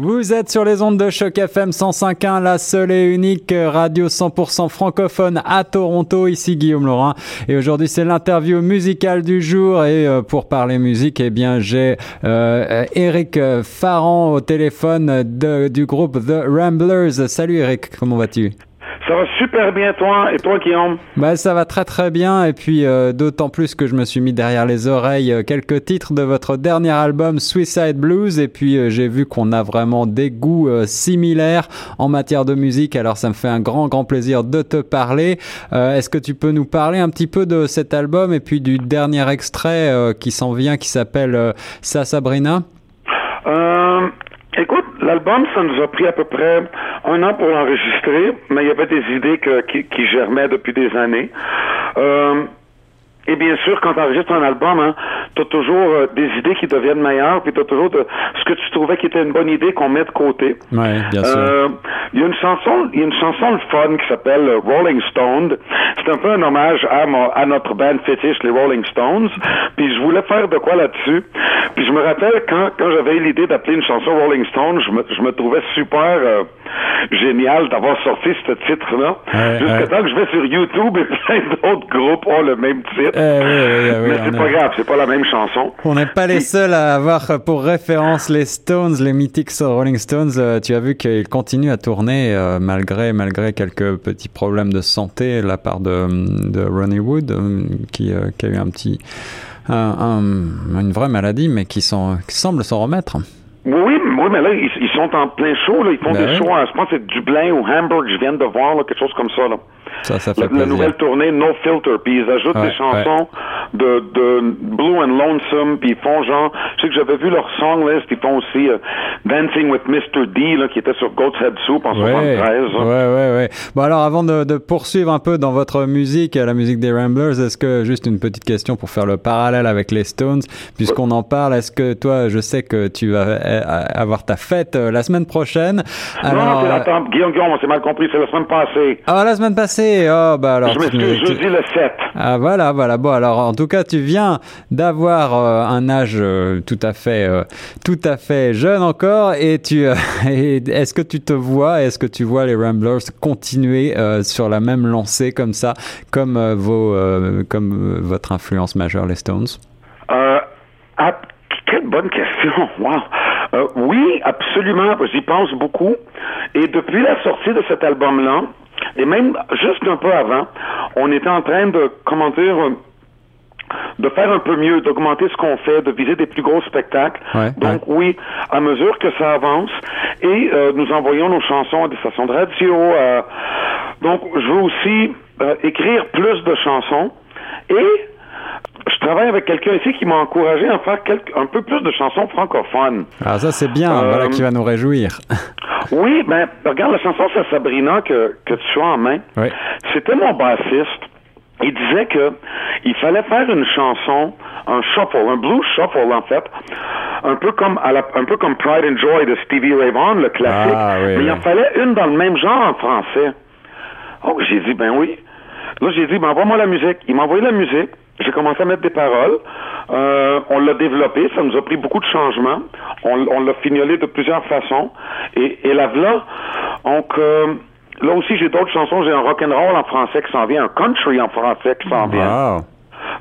Vous êtes sur les ondes de choc FM 105.1, la seule et unique radio 100% francophone à Toronto. Ici Guillaume Laurin et aujourd'hui c'est l'interview musicale du jour et euh, pour parler musique, eh bien j'ai euh, Eric Farran au téléphone du groupe The Ramblers. Salut Eric, comment vas-tu? Ça va super bien, toi. Et toi, Guillaume? Bah, ça va très, très bien. Et puis, euh, d'autant plus que je me suis mis derrière les oreilles euh, quelques titres de votre dernier album, Suicide Blues. Et puis, euh, j'ai vu qu'on a vraiment des goûts similaires en matière de musique. Alors, ça me fait un grand, grand plaisir de te parler. Est-ce que tu peux nous parler un petit peu de cet album et puis du dernier extrait qui s'en vient, qui s'appelle Sa Sabrina? Écoute, l'album, ça nous a pris à peu près un an pour l'enregistrer, mais il y avait des idées qui, qui, germaient depuis des années. Euh, et bien sûr, quand tu enregistres un album, hein, tu as toujours euh, des idées qui deviennent meilleures, puis tu as toujours ce que tu trouvais qui était une bonne idée qu'on met de côté. Ouais, bien sûr. Euh, il y a une chanson, il y a une chanson le fun qui s'appelle Rolling Stone. C'est un peu un hommage à, à notre band fétiche, les Rolling Stones. Puis je voulais faire de quoi là-dessus. Puis je me rappelle quand, quand j'avais eu l'idée d'appeler une chanson Rolling Stone, je me, je me trouvais super euh, génial d'avoir sorti ce titre-là. Jusqu'à temps que je vais sur YouTube et plein d'autres groupes ont le même titre. Euh, mais c'est pas grave, c'est pas la même chanson. On n'est pas les seuls à avoir pour référence les Stones, les mythiques Rolling Stones. Euh, tu as vu qu'ils continuent à tourner euh, malgré malgré quelques petits problèmes de santé de la part de, de Ronnie Wood, qui, qui, a eu un petit une vraie maladie, mais qui, sont, qui semble s'en remettre. Oui, oui, mais là, ils, sont en plein show. Là. Ils font ben des shows, je pense que c'est Dublin ou Hamburg, je viens de voir, là, quelque chose comme ça. Là. Ça, ça fait la, la nouvelle tournée No Filter, puis ils ajoutent des chansons de, de Blue and Lonesome, puis ils font genre, je sais que j'avais vu leur song list, ils font aussi euh, Dancing with Mr. D, là, qui était sur Goat's Head Soup en ouais, 73. Ouais, ouais, ouais. Bon, alors, avant de, de, poursuivre un peu dans votre musique, la musique des Ramblers, est-ce que, juste une petite question pour faire le parallèle avec les Stones, puisqu'on en parle, est-ce que toi, je sais que tu vas euh, avoir ta fête euh, la semaine prochaine. Alors, non, non, la Guillaume, Guillaume, on s'est mal compris, c'est la semaine passée. Ah, la semaine passée, oh, bah alors. Je m'excuse, jeudi le 7. Ah, voilà, voilà. Bon, alors, en tout cas, tu viens d'avoir euh, un âge euh, tout à fait, euh, tout à fait jeune encore, et tu, est-ce que tu te vois, est-ce que tu vois les Ramblers continuer sur la même lancée comme ça, comme vos, comme votre influence majeure, les Stones? Ah, quelle bonne question. Wow. oui, absolument. J'y pense beaucoup. Et depuis la sortie de cet album-là, et même juste un peu avant, on était en train de, comment dire, de faire un peu mieux, d'augmenter ce qu'on fait, de viser des plus gros spectacles. Donc oui, à mesure que ça avance, et euh, nous envoyons nos chansons à des stations de radio. Euh, donc je veux aussi euh, écrire plus de chansons et travaille avec quelqu'un ici qui m'a encouragé à faire un peu plus de chansons francophones. Ah ça c'est bien, voilà qui va nous réjouir. oui, ben regarde la chanson c'est Sabrina que, que tu as en main. C'était mon bassiste il disait que il fallait faire une chanson, un shuffle, un blues shuffle en fait, un peu comme à la, un peu comme Pride and Joy de Stevie Ray Vaughan, le classique, ah, mais il en fallait une dans le même genre en français. Oh, j'ai dit ben oui. Là, j'ai dit ben envoie-moi la musique. Il m'a envoyé la musique. J'ai commencé à mettre des paroles. Euh, on l'a développé. Ça nous a pris beaucoup de changements. On, on l'a fignolé de plusieurs façons. Et, et là, là, donc euh, Là aussi, j'ai d'autres chansons. J'ai un rock and roll en français qui s'en vient, un country en français qui s'en vient.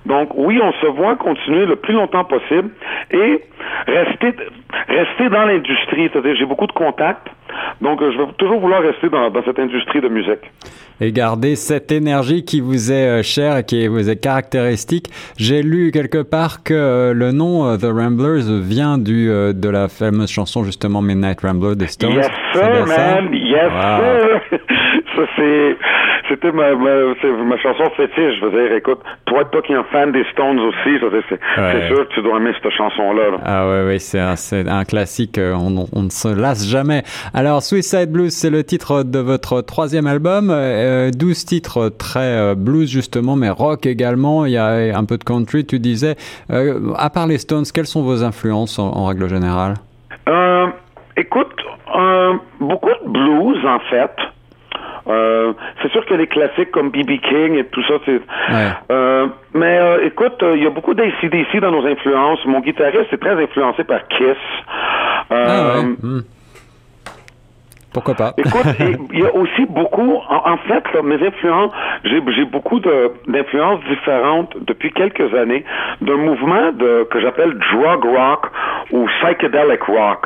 Donc oui, on se voit continuer le plus longtemps possible et rester rester dans l'industrie. C'est-à-dire, j'ai beaucoup de contacts. Donc, je vais toujours vouloir rester dans, dans, cette industrie de musique. Et garder cette énergie qui vous est euh, chère qui vous est caractéristique. J'ai lu quelque part que euh, le nom euh, The Ramblers vient du, de la fameuse chanson justement Midnight Rambler des Stones. Yes, sir, man. Yes, sir. Ça, c'est c'était ma, ma, ma, chanson fétiche. Je veux dire, écoute, toi, toi qui es un fan des Stones aussi, c'est sûr que tu dois aimer cette chanson-là. Ah ouais, ouais, c'est un, un, classique. On, on, ne se lasse jamais. Alors, Suicide Blues, c'est le titre de votre troisième album. Euh, 12 titres très euh, blues justement, mais rock également. Il y a un peu de country. Tu disais, euh, à part les Stones, quelles sont vos influences en, en règle générale? Euh, Écoute, beaucoup de blues en fait. Euh, c'est sûr a des classiques comme B.B. King et tout ça. C'est, euh, mais euh, écoute, il y a beaucoup d'ACDC dans nos influences. Mon guitariste est très influencé par Kiss. Ah ouais. Hmm. Pourquoi pas? Écoute, il y a aussi beaucoup, en, fait, mes influences, j'ai beaucoup d'influences différentes depuis quelques années d'un mouvement de, que j'appelle drug rock ou psychedelic rock.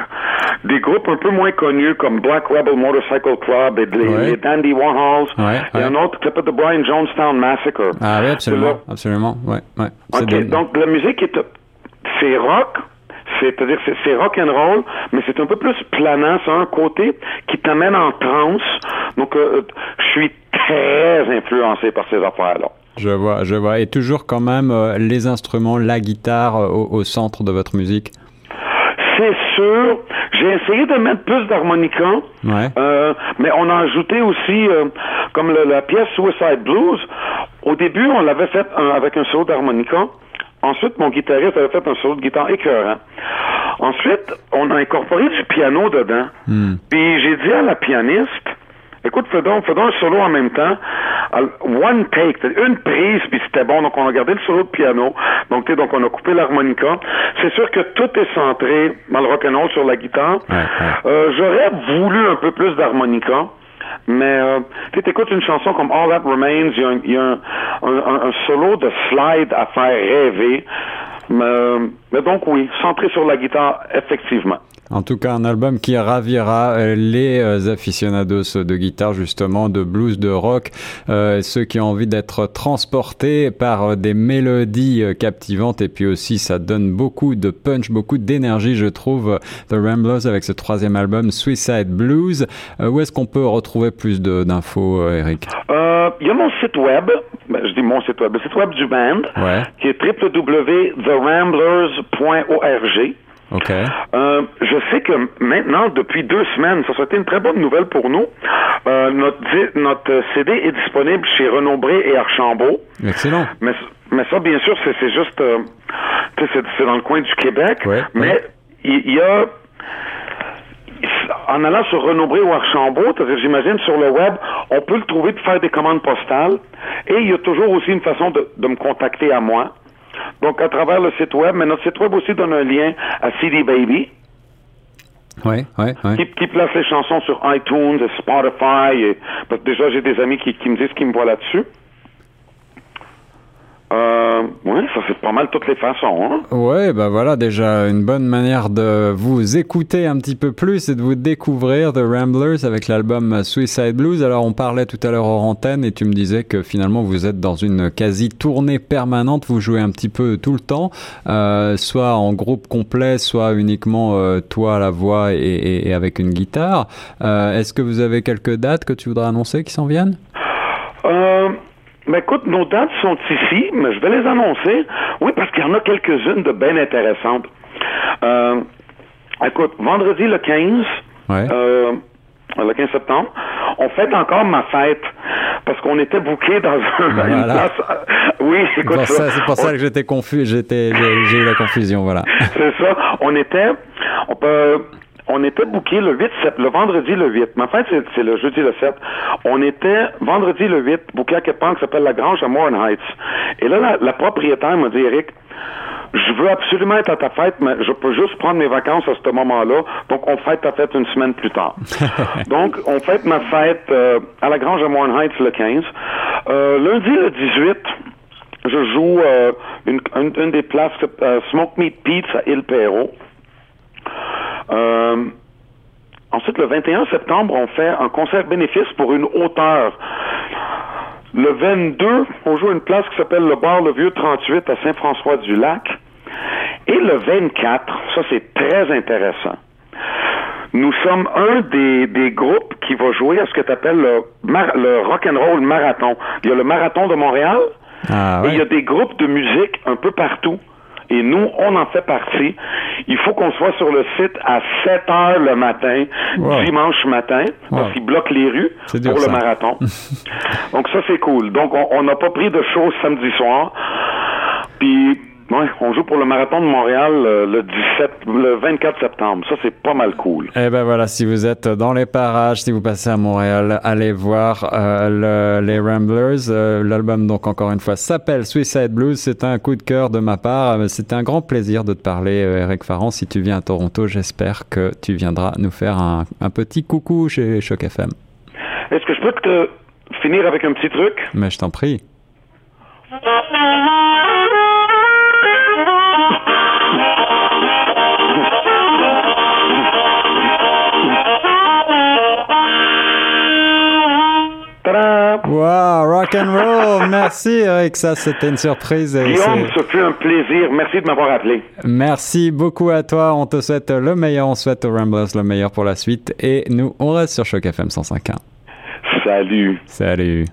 Des groupes un peu moins connus comme Black Rebel Motorcycle Club et les, Dandy Warhols. et un autre qui s'appelle The Brian Jonestown Massacre. Ah oui, absolument. absolument. Ouais, ouais. OK, donc la musique est, c'est rock, c'est-à-dire c'est rock and roll, mais c'est un peu plus planant. C'est un côté qui t'amène en transe. Donc, euh, je suis très influencé par ces affaires-là. Je vois, je vois. Et toujours quand même euh, les instruments, la guitare euh, au, centre de votre musique? C'est sûr. J'ai essayé de mettre plus d'harmonica, ouais. mais on a ajouté aussi, comme la pièce Suicide Blues. Au début, on l'avait fait avec un solo d'harmonica. Ensuite, mon guitariste avait fait un solo de guitare écœurant. Ensuite, on a incorporé du piano dedans. Hmm. Puis j'ai dit à la pianiste, écoute, faisons, un solo en même temps. One take, une prise, puis c'était bon. Donc on a gardé le solo de piano. Donc, donc on a coupé l'harmonica. C'est sûr que tout est centré dans le rock'n'roll sur la guitare. Euh, j'aurais voulu un peu plus d'harmonica. Mais euh, tu écoutes une chanson comme All That Remains, il y a, un, un, solo de slide à faire rêver. mais donc oui, centré sur la guitare, effectivement. En tout cas, un album qui ravira euh, les euh, aficionados de guitare, justement, de blues, de rock, euh, ceux qui ont envie d'être transportés par des mélodies captivantes. Et puis aussi, ça donne beaucoup de punch, beaucoup d'énergie, je trouve, The Ramblers avec ce troisième album, Suicide Blues. où est-ce qu'on peut retrouver plus d'infos, Eric? Il y a mon site web, ben, je dis mon site web, le site web du band, qui est www.theramblers.org. Euh, je sais que maintenant, depuis deux semaines, ça a été une très bonne nouvelle pour nous. Euh, notre, notre CD est disponible chez Renombré et Archambault. Excellent. Mais, mais ça, bien sûr, c'est juste, euh, c'est dans le coin du Québec. mais il y, a en allant sur Renombré ou Archambault, j'imagine sur le web, on peut le trouver de faire des commandes postales. Et il y a toujours aussi une façon de, de me contacter à moi. Donc, à travers le site web, mais notre site web aussi donne un lien à CD Baby. Oui, oui, oui. Qui, place les chansons sur iTunes, Spotify. Et, parce que déjà, j'ai des amis qui, qui me disent qu'ils me voient là-dessus. Euh, oui, ça c'est pas mal toutes les façons. Hein? Ouais, bah voilà déjà une bonne manière de vous écouter un petit peu plus et de vous découvrir The Ramblers avec l'album Suicide Blues. Alors on parlait tout à l'heure hors antenne et tu me disais que finalement vous êtes dans une quasi tournée permanente, vous jouez un petit peu tout le temps, euh, soit en groupe complet, soit uniquement euh, toi à la voix et, et, avec une guitare. Euh, Est-ce que vous avez quelques dates que tu voudrais annoncer qui s'en viennent? Euh mais écoute, nos dates sont ici, mais je vais les annoncer. Oui, parce qu'il y en a quelques-unes de bien intéressantes. Euh, écoute, vendredi le 15, euh, le 15 septembre, on fête encore ma fête parce qu'on était bouqués dans un, une place. Oui, écoute ça. C'est pour ça que j'étais confus, j'étais, j'ai eu la confusion, voilà. c'est ça. On était, on peut, on était booké le 8 le vendredi le 8. Ma fête, c'est le jeudi le 7. On était vendredi le 8, booké à quelque part qui s'appelle La Grange à Morin Heights. Et là, la, propriétaire m'a dit, Eric, je veux absolument être à ta fête, mais je peux juste prendre mes vacances à ce moment-là. Donc, on fête ta fête une semaine plus tard. donc, on fête ma fête euh, à la Grange à Morin Heights le 15. Euh, lundi le 18, je joue euh, une, une, des places Smoke Meat Pizza à Il Perrault. Euh, ensuite, le 21 septembre, on fait un concert bénéfice pour une hauteur. Le 22, on joue une place qui s'appelle le bar Le Vieux 38 à Saint-François-du-Lac. Et le 24, ça c'est très intéressant. Nous sommes un des, des groupes qui va jouer à ce que tu appelles le, le rock and roll marathon. Il y a le marathon de Montréal ah, et il y a des groupes de musique un peu partout et nous, on en fait partie. Il faut qu'on soit sur le site à 7 heures le matin, dimanche matin, parce qu'ils bloquent les rues pour le marathon. Donc ça, c'est cool. Donc, on n'a pas pris de choses samedi soir. Puis Oui, on joue pour le marathon de Montréal euh, le 17, le 24 septembre. Ça, c'est pas mal cool. Eh ben voilà, si vous êtes dans les parages, si vous passez à Montréal, allez voir euh, le, les Ramblers. Euh, L'album, donc encore une fois, s'appelle Suicide Blues. C'est un coup de cœur de ma part. C'était un grand plaisir de te parler, euh, Eric Farran. Si tu viens à Toronto, j'espère que tu viendras nous faire un, un petit coucou chez Choc FM. Est-ce que je peux te finir avec un petit truc? Mais je t'en prie. Wow, rock and roll. Merci Eric, ça c'était une surprise. et Guillaume, ce fut un plaisir. Merci de m'avoir appelé. Merci beaucoup à toi. On te souhaite le meilleur. On souhaite aux Ramblers le meilleur pour la suite. Et nous, on reste sur Choc FM 105.1. Salut. Salut.